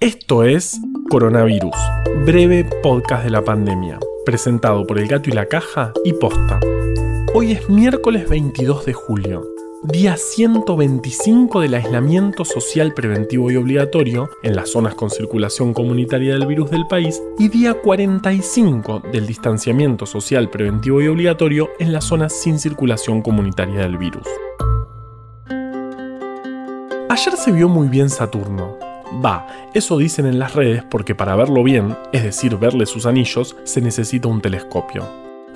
Esto es Coronavirus, breve podcast de la pandemia, presentado por El Gato y la Caja y Posta. Hoy es miércoles 22 de julio, día 125 del aislamiento social preventivo y obligatorio en las zonas con circulación comunitaria del virus del país y día 45 del distanciamiento social preventivo y obligatorio en las zonas sin circulación comunitaria del virus. Ayer se vio muy bien Saturno, Va, eso dicen en las redes porque para verlo bien, es decir, verle sus anillos, se necesita un telescopio.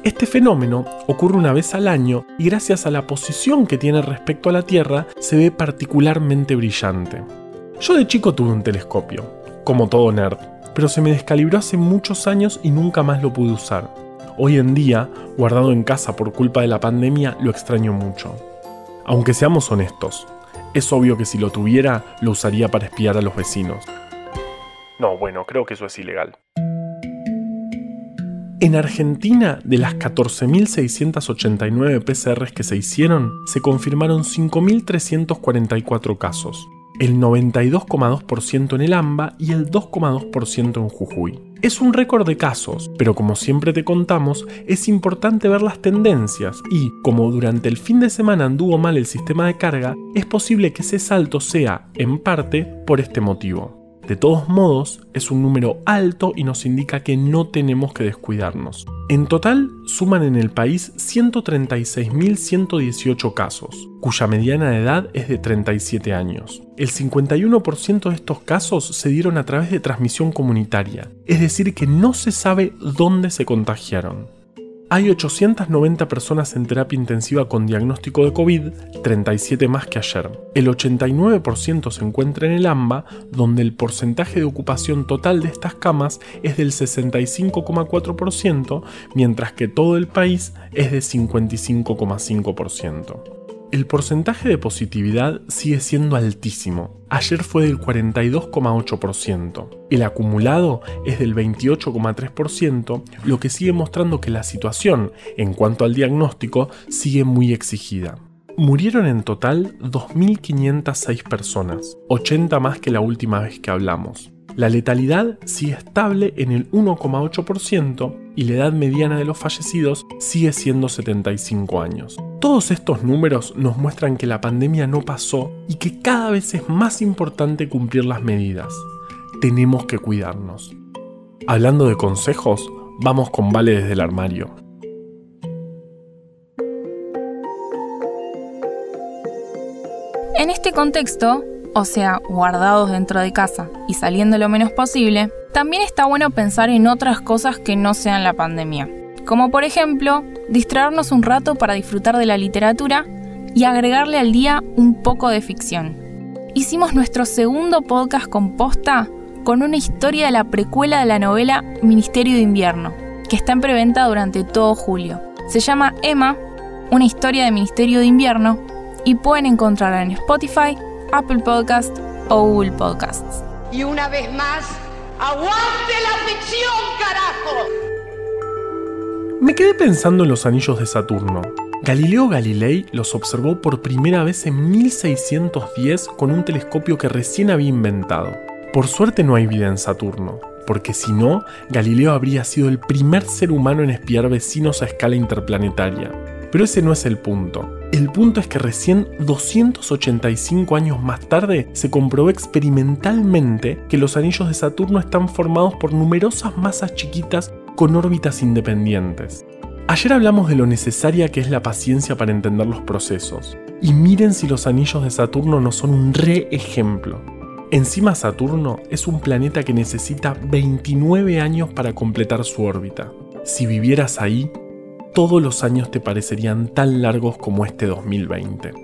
Este fenómeno ocurre una vez al año y gracias a la posición que tiene respecto a la Tierra se ve particularmente brillante. Yo de chico tuve un telescopio, como todo nerd, pero se me descalibró hace muchos años y nunca más lo pude usar. Hoy en día, guardado en casa por culpa de la pandemia, lo extraño mucho. Aunque seamos honestos, es obvio que si lo tuviera, lo usaría para espiar a los vecinos. No, bueno, creo que eso es ilegal. En Argentina, de las 14.689 PCRs que se hicieron, se confirmaron 5.344 casos, el 92,2% en el AMBA y el 2,2% en Jujuy. Es un récord de casos, pero como siempre te contamos, es importante ver las tendencias y, como durante el fin de semana anduvo mal el sistema de carga, es posible que ese salto sea, en parte, por este motivo. De todos modos, es un número alto y nos indica que no tenemos que descuidarnos. En total, suman en el país 136.118 casos, cuya mediana de edad es de 37 años. El 51% de estos casos se dieron a través de transmisión comunitaria, es decir, que no se sabe dónde se contagiaron. Hay 890 personas en terapia intensiva con diagnóstico de COVID, 37 más que ayer. El 89% se encuentra en el AMBA, donde el porcentaje de ocupación total de estas camas es del 65,4%, mientras que todo el país es de 55,5% el porcentaje de positividad sigue siendo altísimo. Ayer fue del 42,8%. El acumulado es del 28,3%, lo que sigue mostrando que la situación, en cuanto al diagnóstico, sigue muy exigida. Murieron en total 2.506 personas, 80 más que la última vez que hablamos. La letalidad sigue estable en el 1,8% y la edad mediana de los fallecidos sigue siendo 75 años. Todos estos números nos muestran que la pandemia no pasó y que cada vez es más importante cumplir las medidas. Tenemos que cuidarnos. Hablando de consejos, vamos con Vale desde el armario. En este contexto, o sea, guardados dentro de casa y saliendo lo menos posible, también está bueno pensar en otras cosas que no sean la pandemia. Como por ejemplo, distraernos un rato para disfrutar de la literatura y agregarle al día un poco de ficción. Hicimos nuestro segundo podcast composta con una historia de la precuela de la novela Ministerio de Invierno, que está en preventa durante todo julio. Se llama Emma, una historia de Ministerio de Invierno, y pueden encontrarla en Spotify, Apple Podcast o Google Podcasts. Y una vez más, ¡aguante la ficción, carajo! Me quedé pensando en los anillos de Saturno. Galileo Galilei los observó por primera vez en 1610 con un telescopio que recién había inventado. Por suerte no hay vida en Saturno, porque si no, Galileo habría sido el primer ser humano en espiar vecinos a escala interplanetaria. Pero ese no es el punto. El punto es que recién 285 años más tarde se comprobó experimentalmente que los anillos de Saturno están formados por numerosas masas chiquitas con órbitas independientes. Ayer hablamos de lo necesaria que es la paciencia para entender los procesos, y miren si los anillos de Saturno no son un re ejemplo. Encima Saturno es un planeta que necesita 29 años para completar su órbita. Si vivieras ahí, todos los años te parecerían tan largos como este 2020.